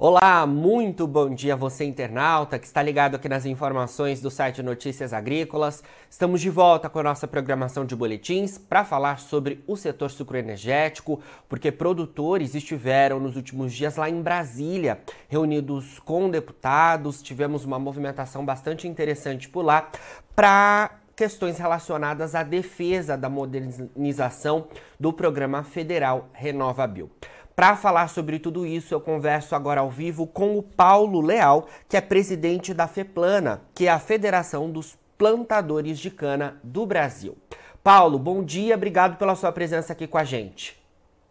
Olá, muito bom dia você internauta que está ligado aqui nas informações do site Notícias Agrícolas. Estamos de volta com a nossa programação de boletins para falar sobre o setor sucroenergético, porque produtores estiveram nos últimos dias lá em Brasília, reunidos com deputados, tivemos uma movimentação bastante interessante por lá para questões relacionadas à defesa da modernização do programa federal Renova Bio. Para falar sobre tudo isso, eu converso agora ao vivo com o Paulo Leal, que é presidente da FEPLANA, que é a Federação dos Plantadores de Cana do Brasil. Paulo, bom dia, obrigado pela sua presença aqui com a gente.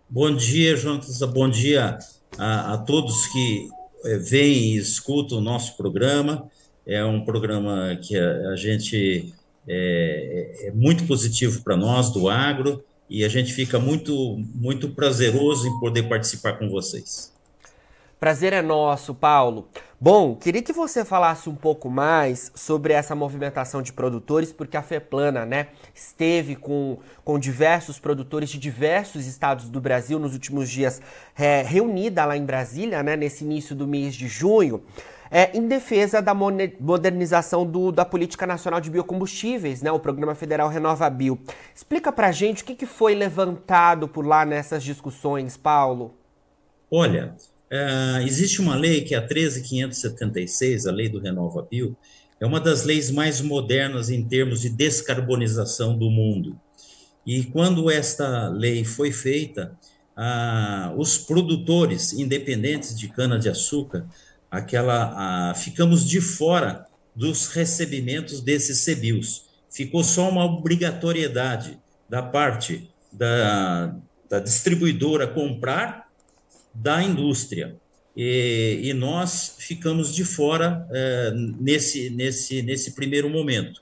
Bom dia, Jonas, bom dia a, a todos que é, veem e escutam o nosso programa. É um programa que a, a gente é, é, é muito positivo para nós do agro e a gente fica muito, muito prazeroso em poder participar com vocês. Prazer é nosso, Paulo. Bom, queria que você falasse um pouco mais sobre essa movimentação de produtores, porque a FEPLANA, né, esteve com, com diversos produtores de diversos estados do Brasil nos últimos dias, é, reunida lá em Brasília, né, nesse início do mês de junho é, em defesa da modernização do, da Política Nacional de Biocombustíveis, né, o Programa Federal Renova Bio. Explica pra gente o que, que foi levantado por lá nessas discussões, Paulo. Olha, é, existe uma lei que é a 13576, a lei do Renova Bio, é uma das leis mais modernas em termos de descarbonização do mundo. E quando esta lei foi feita, ah, os produtores independentes de cana-de-açúcar aquela, a, ficamos de fora dos recebimentos desses CBIOS. Ficou só uma obrigatoriedade da parte da, da distribuidora comprar da indústria. E, e nós ficamos de fora é, nesse, nesse, nesse primeiro momento.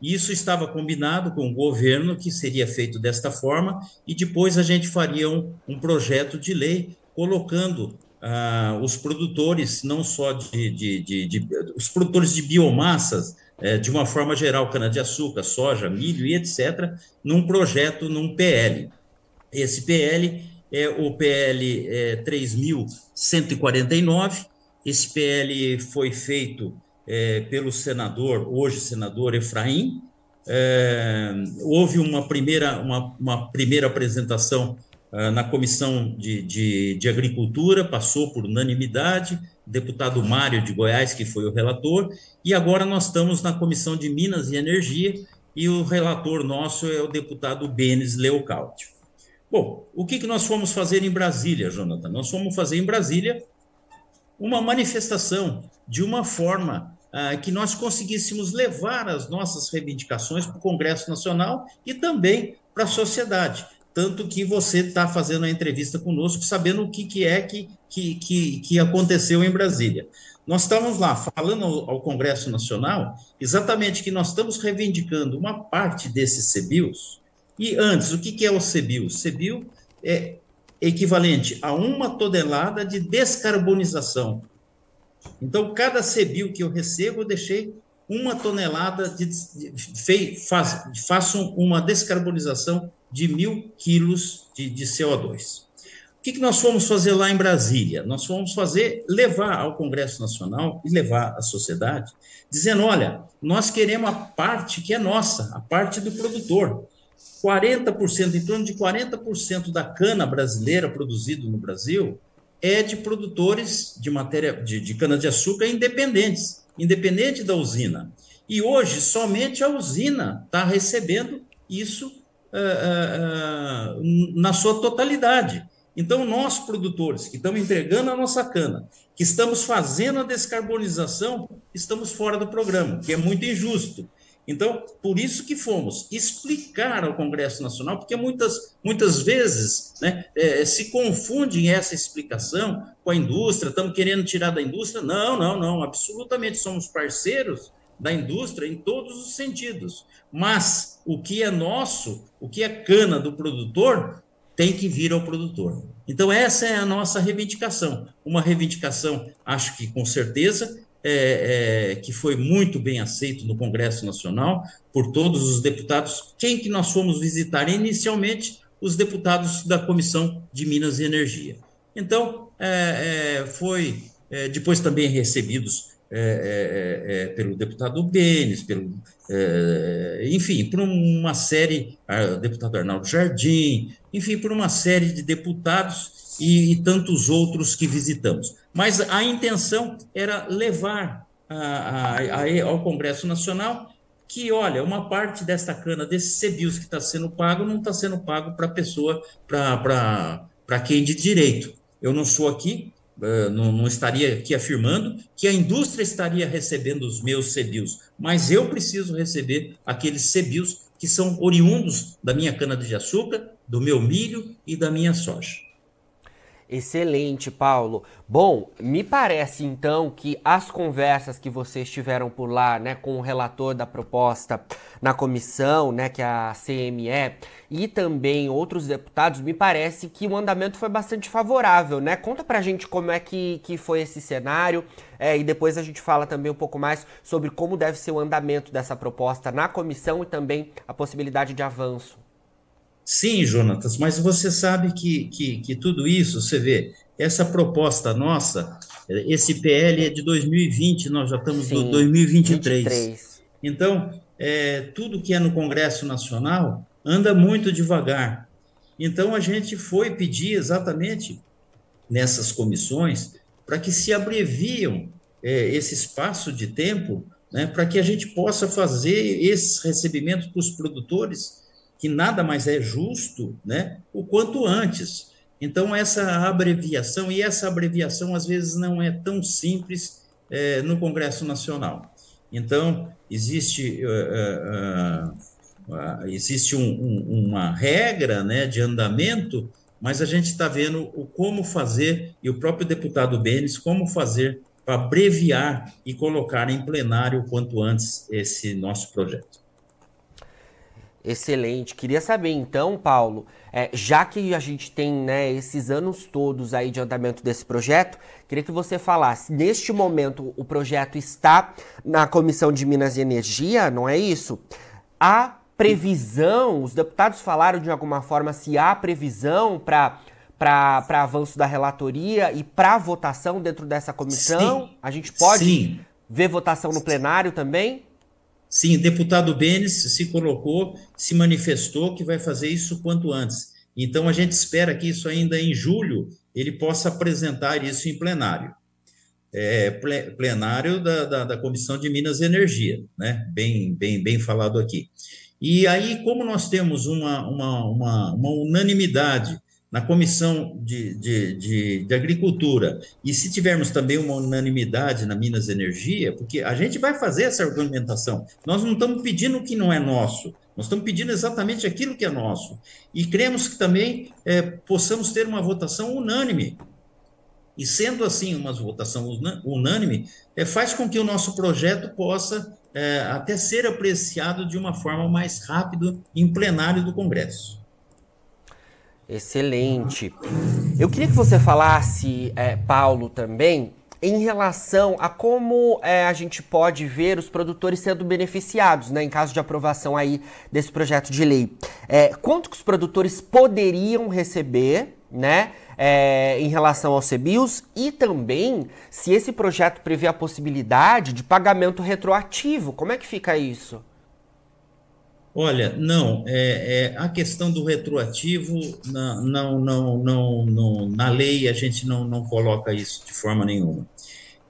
Isso estava combinado com o governo que seria feito desta forma, e depois a gente faria um, um projeto de lei colocando ah, os produtores, não só de, de, de, de os produtores de biomassas, é, de uma forma geral, cana-de-açúcar, soja, milho e etc., num projeto, num PL. Esse PL é o PL é, 3149. Esse PL foi feito é, pelo senador, hoje senador Efraim. É, houve uma primeira, uma, uma primeira apresentação na Comissão de, de, de, Agricultura, passou por unanimidade, deputado Mário de Goiás, que foi o relator, e agora nós estamos na Comissão de Minas e Energia, e o relator nosso é o deputado Benes Leocáudio. Bom, o que, que nós fomos fazer em Brasília, Jonathan? Nós fomos fazer em Brasília uma manifestação de uma forma ah, que nós conseguíssemos levar as nossas reivindicações para o Congresso Nacional e também para a sociedade tanto que você está fazendo a entrevista conosco, sabendo o que, que é que, que, que, aconteceu em Brasília. Nós estamos lá falando ao, Congresso Nacional exatamente que nós estamos reivindicando uma parte desses CBIOS. E antes, o que, que é o CBIO? O CBIO é equivalente a uma tonelada de descarbonização. Então, cada CBIO que eu recebo, eu deixei uma tonelada de, de, de faz, faço uma descarbonização de mil quilos de, de CO2. O que, que nós fomos fazer lá em Brasília? Nós fomos fazer, levar ao Congresso Nacional e levar à sociedade, dizendo: olha, nós queremos a parte que é nossa, a parte do produtor. 40%, em torno de 40% da cana brasileira produzido no Brasil é de produtores de matéria de, de cana-de-açúcar independentes, independente da usina. E hoje somente a usina está recebendo isso uh, uh, na sua totalidade. Então, nós, produtores, que estamos entregando a nossa cana, que estamos fazendo a descarbonização, estamos fora do programa, que é muito injusto. Então, por isso que fomos explicar ao Congresso Nacional, porque muitas, muitas vezes né, é, se confunde essa explicação com a indústria, estamos querendo tirar da indústria. Não, não, não, absolutamente somos parceiros da indústria em todos os sentidos. Mas o que é nosso, o que é cana do produtor, tem que vir ao produtor. Então, essa é a nossa reivindicação. Uma reivindicação, acho que com certeza, é, é, que foi muito bem aceito no Congresso Nacional por todos os deputados. Quem que nós fomos visitar? Inicialmente, os deputados da Comissão de Minas e Energia. Então, é, é foi é, depois também recebidos é, é, é, pelo deputado Benes, pelo, é, enfim, por uma série, deputado Arnaldo Jardim, enfim, por uma série de deputados e, e, tantos outros que visitamos. Mas a intenção era levar a, a, a, ao Congresso Nacional que, olha, uma parte desta cana, desses CBIOS que está sendo pago, não está sendo pago para pessoa, para quem de direito. Eu não sou aqui não, não, estaria aqui afirmando que a indústria estaria recebendo os meus CBIOS, mas eu preciso receber aqueles CBIOS que são oriundos da minha cana-de-açúcar, do meu milho e da minha soja. Excelente, Paulo. Bom, me parece então que as conversas que vocês tiveram por lá, né, com o relator da proposta na comissão, né, que é a CME, e também outros deputados, me parece que o andamento foi bastante favorável, né? Conta pra gente como é que, que foi esse cenário é, e depois a gente fala também um pouco mais sobre como deve ser o andamento dessa proposta na comissão e também a possibilidade de avanço. Sim, Jonatas, mas você sabe que, que, que tudo isso, você vê, essa proposta nossa, esse PL é de 2020, nós já estamos em 2023. 23. Então, é, tudo que é no Congresso Nacional anda muito devagar. Então, a gente foi pedir exatamente nessas comissões para que se abreviam é, esse espaço de tempo, né, para que a gente possa fazer esses recebimentos para os produtores que nada mais é justo, né, o quanto antes. Então, essa abreviação, e essa abreviação às vezes não é tão simples é, no Congresso Nacional. Então, existe, uh, uh, uh, existe um, um, uma regra né, de andamento, mas a gente está vendo o como fazer, e o próprio deputado Benes, como fazer para abreviar e colocar em plenário o quanto antes esse nosso projeto. Excelente. Queria saber então, Paulo, é, já que a gente tem né, esses anos todos aí de andamento desse projeto, queria que você falasse. Neste momento, o projeto está na Comissão de Minas e Energia, não é isso? Há previsão, os deputados falaram de alguma forma se há previsão para para avanço da relatoria e para votação dentro dessa comissão? Sim. A gente pode Sim. ver votação no plenário também? Sim, deputado Benes se colocou, se manifestou que vai fazer isso quanto antes. Então, a gente espera que isso ainda em julho ele possa apresentar isso em plenário. É, plenário da, da, da, Comissão de Minas e Energia, né? Bem, bem, bem falado aqui. E aí, como nós temos uma, uma, uma, uma unanimidade na Comissão de, de, de, de, Agricultura, e se tivermos também uma unanimidade na Minas Energia, porque a gente vai fazer essa argumentação, nós não estamos pedindo o que não é nosso, nós estamos pedindo exatamente aquilo que é nosso. E cremos que também é, possamos ter uma votação unânime. E sendo assim uma votação unânime, é, faz com que o nosso projeto possa é, até ser apreciado de uma forma mais rápida em plenário do Congresso. Excelente. Eu queria que você falasse, é, Paulo, também, em relação a como é, a gente pode ver os produtores sendo beneficiados, né, em caso de aprovação aí desse projeto de lei. É, quanto que os produtores poderiam receber, né, é, em relação aos CBIOS e também se esse projeto prevê a possibilidade de pagamento retroativo. Como é que fica isso? Olha, não, é, é, a questão do retroativo, não, não, não, não, não, na lei a gente não, não coloca isso de forma nenhuma.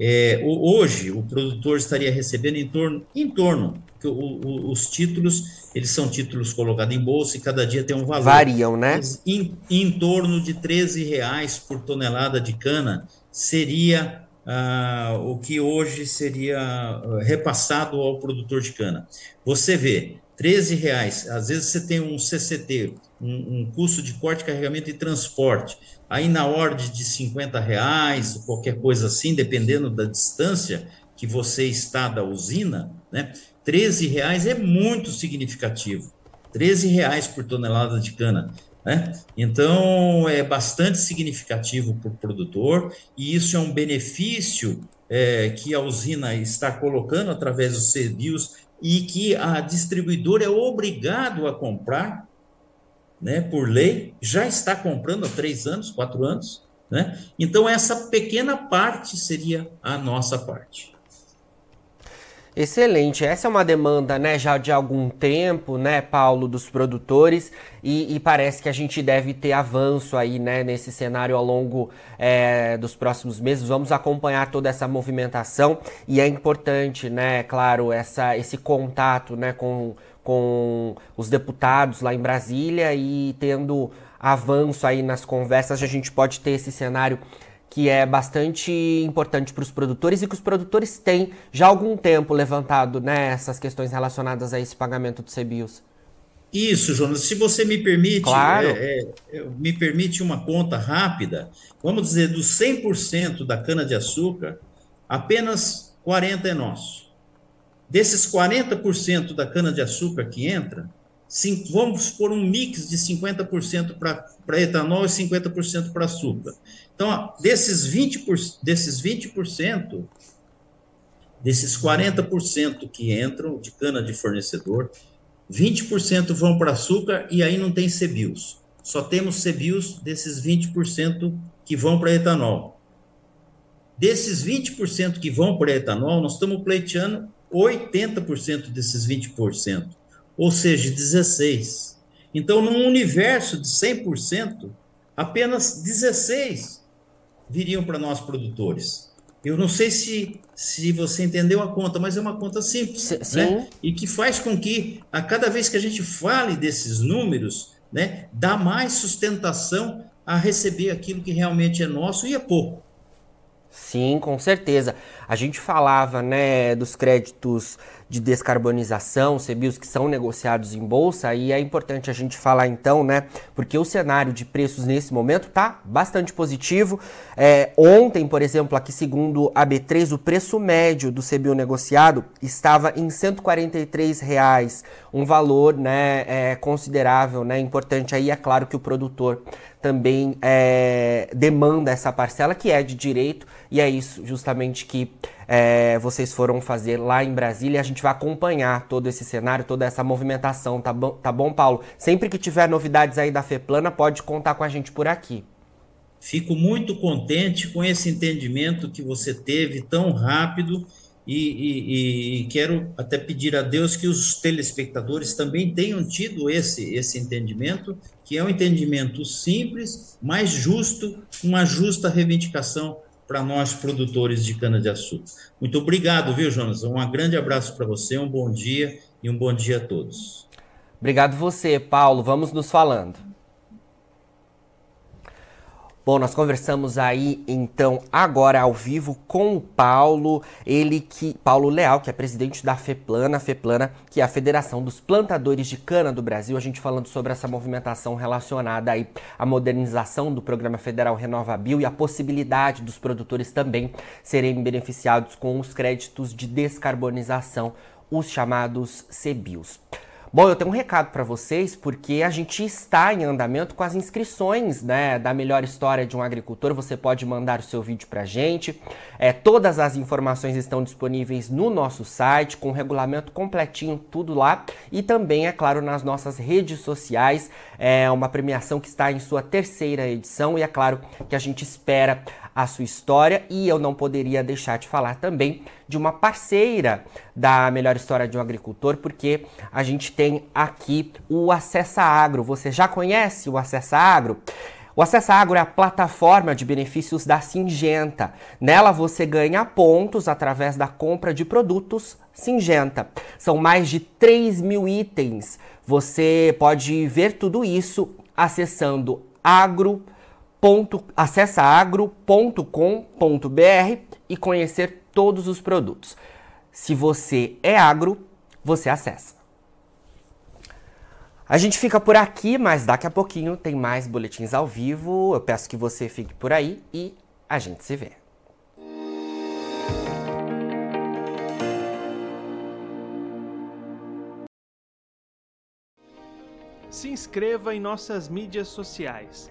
É, hoje, o produtor estaria recebendo em torno, em torno que o, o, os títulos, eles são títulos colocados em bolsa e cada dia tem um valor. Variam, né? Em, em torno de 13 reais por tonelada de cana seria ah, o que hoje seria ah, repassado ao produtor de cana. Você vê, 13 reais. Às vezes você tem um CCT, um, um, custo de corte, carregamento e transporte, aí na ordem de 50 reais, qualquer coisa assim, dependendo da distância que você está da usina, né? 13 reais é muito significativo. 13 reais por tonelada de cana. Né? Então, é bastante significativo para o produtor, e isso é um benefício é, que a usina está colocando através dos serviços e que a distribuidora é obrigado a comprar, né, por lei, já está comprando há três anos, quatro anos, Né? Então, essa pequena parte seria a nossa parte. Excelente. Essa é uma demanda, né, já de algum tempo, né, Paulo, dos produtores, e, e parece que a gente deve ter avanço aí, né, nesse cenário ao longo é, dos próximos meses. Vamos acompanhar toda essa movimentação e é importante, né, claro, essa, esse contato, né, com, com os deputados lá em Brasília e tendo avanço aí nas conversas, a gente pode ter esse cenário que é bastante importante para os produtores e que os produtores têm já há algum tempo levantado né, essas questões relacionadas a esse pagamento do CBIOS. Isso, Jonas. Se você me permite, claro. é, é, me permite uma conta rápida, vamos dizer, dos 100% da cana-de-açúcar, apenas 40% é nosso. Desses 40% da cana-de-açúcar que entra, vamos pôr um mix de 50% para etanol e 50% para açúcar. Então, ó, desses 20%, desses 20%, desses 40% que entram de cana de fornecedor, 20% vão para açúcar e aí não tem CBIOS. Só temos CBIOS desses 20% que vão para etanol. Desses 20% que vão para etanol, nós estamos pleiteando 80% desses 20% ou seja, 16. Então, num universo de 100%, apenas 16 viriam para nós produtores. Eu não sei se, se você entendeu a conta, mas é uma conta simples, né? E que faz com que, a cada vez que a gente fale desses números, né, dá mais sustentação a receber aquilo que realmente é nosso e é pouco. Sim, com certeza. A gente falava, né, dos créditos de descarbonização, CBIOS que são negociados em bolsa, e é importante a gente falar então, né, porque o cenário de preços nesse momento está bastante positivo. É, ontem, por exemplo, aqui segundo a B3, o preço médio do CBIO negociado estava em 143 reais, um valor, né, é, considerável, né, importante aí, é claro que o produtor também é, demanda essa parcela que é de direito e é isso justamente que é, vocês foram fazer lá em Brasília. A gente vai acompanhar todo esse cenário, toda essa movimentação, tá bom, tá bom, Paulo? Sempre que tiver novidades aí da FEPLANA, pode contar com a gente por aqui. Fico muito contente com esse entendimento que você teve tão rápido e, e, e, quero até pedir a Deus que os telespectadores também tenham tido esse, esse entendimento, que é um entendimento simples, mais justo, uma justa reivindicação para nós produtores de cana-de-açúcar. Muito obrigado, viu, Jonas? Um grande abraço para você, um bom dia e um bom dia a todos. Obrigado você, Paulo. Vamos nos falando. Bom, nós conversamos aí então agora ao vivo com o Paulo, ele que Paulo Leal, que é presidente da FEPLANA, FEPLANA, que é a Federação dos Plantadores de Cana do Brasil. A gente falando sobre essa movimentação relacionada aí à modernização do Programa Federal RenovaBio e a possibilidade dos produtores também serem beneficiados com os créditos de descarbonização, os chamados CBIOS. Bom, eu tenho um recado para vocês porque a gente está em andamento com as inscrições, né, da melhor história de um agricultor. Você pode mandar o seu vídeo para gente. É, todas as informações estão disponíveis no nosso site com o regulamento completinho, tudo lá e também, é claro, nas nossas redes sociais. É uma premiação que está em sua terceira edição e é claro que a gente espera a sua história e eu não poderia deixar de falar também de uma parceira da Melhor História de um Agricultor, porque a gente tem aqui o Acessa Agro. Você já conhece o Acessa Agro? O Acessa Agro é a plataforma de benefícios da Singenta. Nela você ganha pontos através da compra de produtos Singenta. São mais de 3 mil itens. Você pode ver tudo isso acessando agro.com acessa agro.com.br e conhecer todos os produtos. Se você é agro, você acessa. A gente fica por aqui, mas daqui a pouquinho tem mais boletins ao vivo. Eu peço que você fique por aí e a gente se vê. Se inscreva em nossas mídias sociais